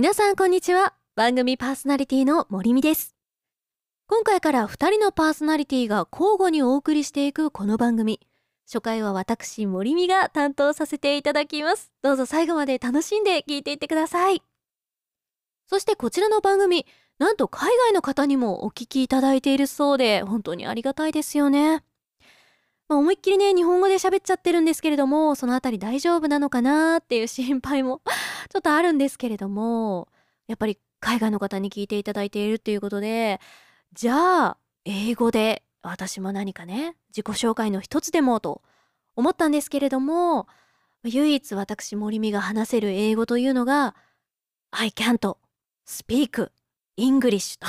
皆さんこんにちは。番組パーソナリティの森美です。今回から2人のパーソナリティが交互にお送りしていくこの番組。初回は私森美が担当させていただきます。どうぞ最後まで楽しんで聞いていってください。そしてこちらの番組なんと海外の方にもお聞きいただいているそうで本当にありがたいですよね。まあ、思いっきりね日本語で喋っちゃってるんですけれどもそのあたり大丈夫なのかなっていう心配もちょっとあるんですけれどもやっぱり海外の方に聞いていただいているっていうことでじゃあ英語で私も何かね自己紹介の一つでもと思ったんですけれども唯一私森美が話せる英語というのが I can't speak English と。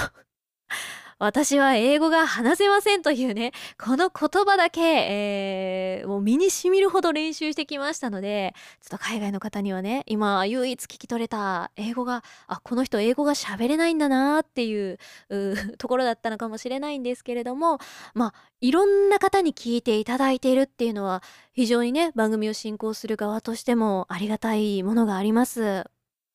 私は英語が話せませんというね、この言葉だけ、えー、もう身に染みるほど練習してきましたので、ちょっと海外の方にはね、今唯一聞き取れた英語が、あ、この人英語が喋れないんだなっていうところだったのかもしれないんですけれども、まあ、いろんな方に聞いていただいているっていうのは、非常にね、番組を進行する側としてもありがたいものがあります。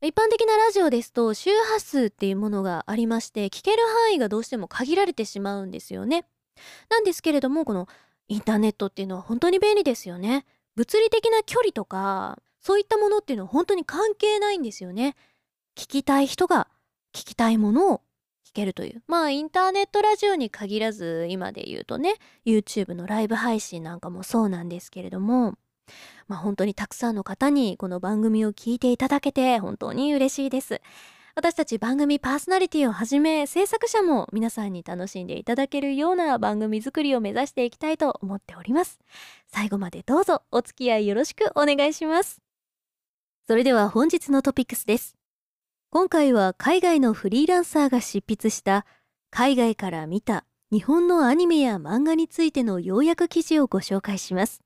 一般的なラジオですと周波数っていうものがありまして聞ける範囲がどうしても限られてしまうんですよね。なんですけれどもこのインターネットっていうのは本当に便利ですよね。物理的な距離とかそういったものっていうのは本当に関係ないんですよね。聞きたい人が聞きたいものを聞けるというまあインターネットラジオに限らず今で言うとね YouTube のライブ配信なんかもそうなんですけれどもまあ、本当にたくさんの方にこの番組を聞いていただけて本当に嬉しいです。私たち番組パーソナリティをはじめ制作者も皆さんに楽しんでいただけるような番組作りを目指していきたいと思っております。最後までどうぞお付き合いよろしくお願いします。それでは本日のトピックスです。今回は海外のフリーランサーが執筆した海外から見た日本のアニメや漫画についての要約記事をご紹介します。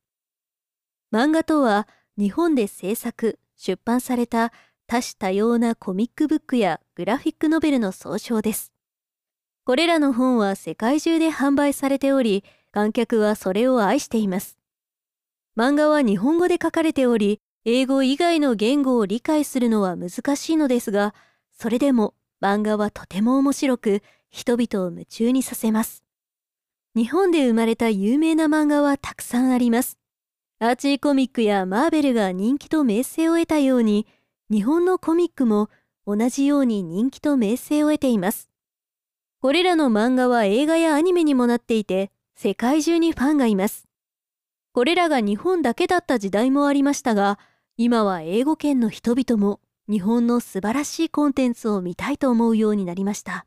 漫画とは日本で制作出版された多種多様なコミックブックやグラフィックノベルの総称です。これらの本は世界中で販売されており観客はそれを愛しています。漫画は日本語で書かれており英語以外の言語を理解するのは難しいのですがそれでも漫画はとても面白く人々を夢中にさせます。日本で生まれた有名な漫画はたくさんあります。アーチーコミックやマーベルが人気と名声を得たように日本のコミックも同じように人気と名声を得ています。これらの漫画は映画やアニメにもなっていて世界中にファンがいます。これらが日本だけだった時代もありましたが今は英語圏の人々も日本の素晴らしいコンテンツを見たいと思うようになりました。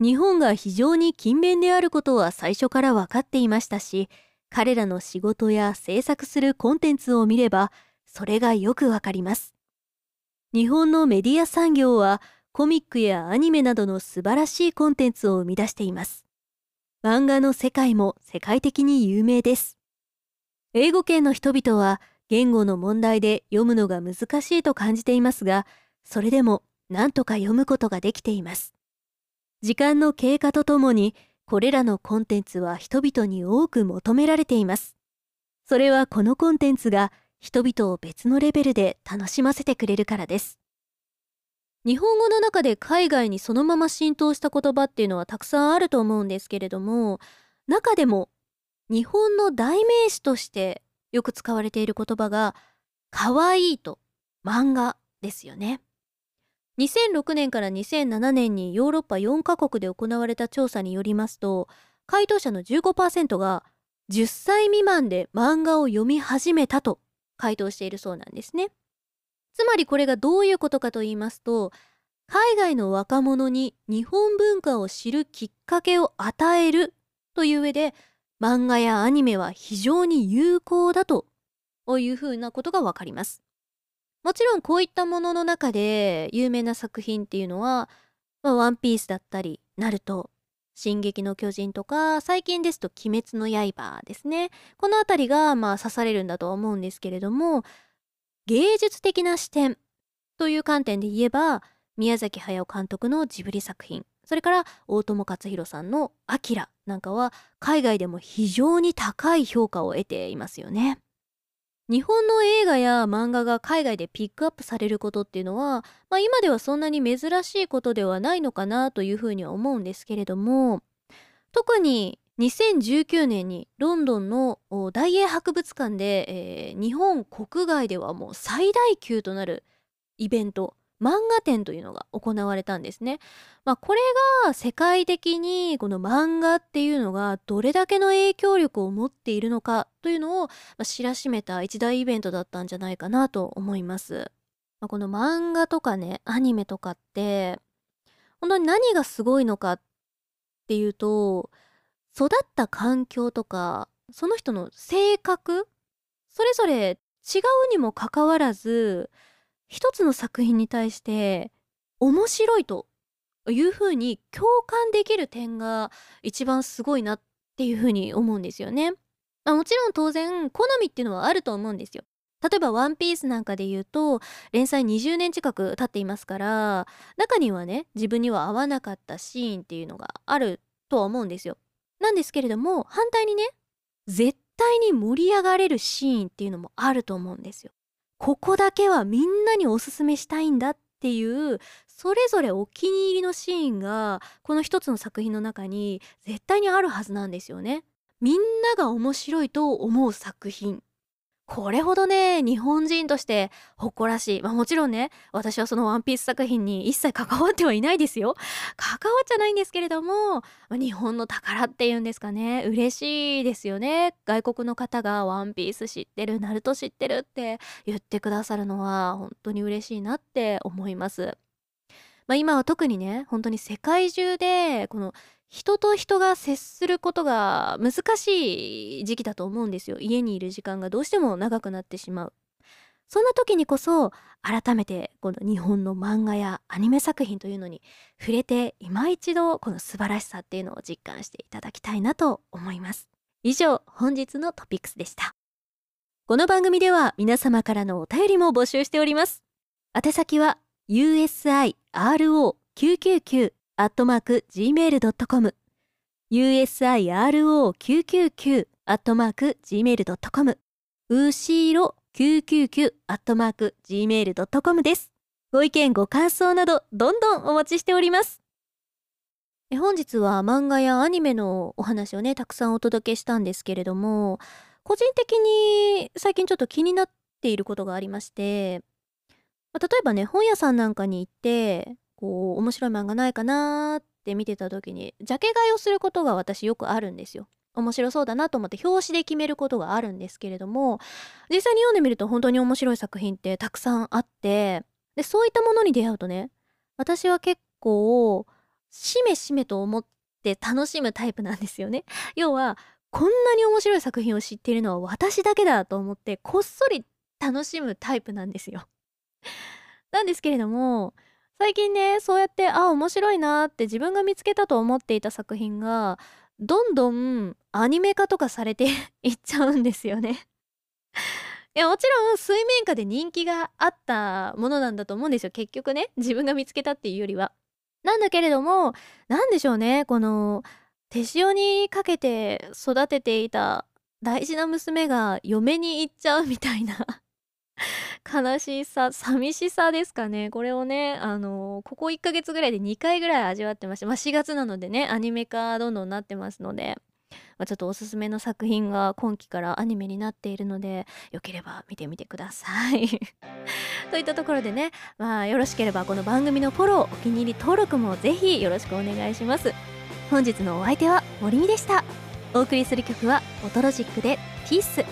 日本が非常に勤勉であることは最初から分かっていましたし彼らの仕事や制作するコンテンツを見ればそれがよくわかります。日本のメディア産業はコミックやアニメなどの素晴らしいコンテンツを生み出しています。漫画の世界も世界的に有名です。英語圏の人々は言語の問題で読むのが難しいと感じていますがそれでも何とか読むことができています。時間の経過とともにこれらのコンテンツは人々に多く求められています。それはこのコンテンツが人々を別のレベルで楽しませてくれるからです。日本語の中で海外にそのまま浸透した言葉っていうのはたくさんあると思うんですけれども、中でも日本の代名詞としてよく使われている言葉が可愛いと漫画ですよね。2006年から2007年にヨーロッパ4カ国で行われた調査によりますと回答者の15%が10歳未満で漫画を読み始めたと回答しているそうなんですね。つまりこれがどういうことかと言いますと海外の若者に日本文化を知るきっかけを与えるという上で漫画やアニメは非常に有効だというふうなことがわかります。もちろんこういったものの中で有名な作品っていうのは、まあ、ワンピースだったり、ナルト、進撃の巨人とか、最近ですと鬼滅の刃ですね。この辺りがまあ刺されるんだとは思うんですけれども、芸術的な視点という観点で言えば、宮崎駿監督のジブリ作品、それから大友克洋さんの「アキラ」なんかは海外でも非常に高い評価を得ていますよね。日本の映画や漫画が海外でピックアップされることっていうのは、まあ、今ではそんなに珍しいことではないのかなというふうには思うんですけれども特に2019年にロンドンの大英博物館で、えー、日本国外ではもう最大級となるイベント漫画展というのが行われたんですね。まあ、これが世界的にこの漫画っていうのがどれだけの影響力を持っているのかというのを知らしめた一大イベントだったんじゃないかなと思います。まあ、この漫画とかねアニメとかって本当に何がすごいのかっていうと育った環境とかその人の性格それぞれ違うにもかかわらず一つの作品に対して面白いというふうに共感できる点が一番すごいなっていうふうに思うんですよね。まあ、もちろん当然好みっていうのはあると思うんですよ。例えば「ワンピースなんかで言うと連載20年近く経っていますから中にはね自分には合わなかったシーンっていうのがあるとは思うんですよ。なんですけれども反対にね絶対に盛り上がれるシーンっていうのもあると思うんですよ。ここだけはみんなにおすすめしたいんだっていうそれぞれお気に入りのシーンがこの一つの作品の中に絶対にあるはずなんですよね。みんなが面白いと思う作品これほどね日本人として誇らしい、まあ、もちろんね私はその「ワンピース作品に一切関わってはいないですよ。関わっちゃないんですけれども、まあ、日本の宝っていうんですかね。嬉しいですよね。外国の方が「ワンピース知ってるナルト知ってるって言ってくださるのは本当に嬉しいなって思います。まあ、今は特にね本当に世界中でこの人と人が接することが難しい時期だと思うんですよ。家にいる時間がどうしても長くなってしまう。そんな時にこそ改めてこの日本の漫画やアニメ作品というのに触れて今一度この素晴らしさっていうのを実感していただきたいなと思います。以上本日のトピックスでした。この番組では皆様からのお便りも募集しております。宛先は usiro999-gmail.com usiro999-gmail.com うしろ 999-gmail.com です。ご意見ご感想などどんどんお待ちしております。本日は漫画やアニメのお話をねたくさんお届けしたんですけれども個人的に最近ちょっと気になっていることがありましてま例えばね本屋さんなんかに行ってこう面白い漫画ないかなって見てた時にジャケ買いをすることが私よくあるんですよ。面白そうだなと思って表紙で決めることがあるんですけれども実際に読んでみると本当に面白い作品ってたくさんあってでそういったものに出会うとね私は結構しめしめと思って楽しむタイプなんですよね。要はこんなに面白い作品を知っているのは私だけだと思ってこっそり楽しむタイプなんですよ。なんですけれども最近ねそうやってあ面白いなって自分が見つけたと思っていた作品がどんどんアニメ化とかされて いっちゃうんですよね。いやもちろん水面下で人気があったものなんだと思うんですよ。結局ね自分が見つけたっていうよりは。なんだけれども何でしょうねこの手塩にかけて育てていた大事な娘が嫁に行っちゃうみたいな悲しさ寂しさですかね。これをねあのここ1ヶ月ぐらいで2回ぐらい味わってまして、まあ、4月なのでねアニメ化どんどんなってますので、まあ、ちょっとおすすめの作品が今期からアニメになっているのでよければ見てみてください。といったところでね、まあ、よろしければこの番組のフォローお気に入り登録もぜひよろしくお願いします。本日のお相手は森美でした。お送りする曲は「オトロジック」で「ピース」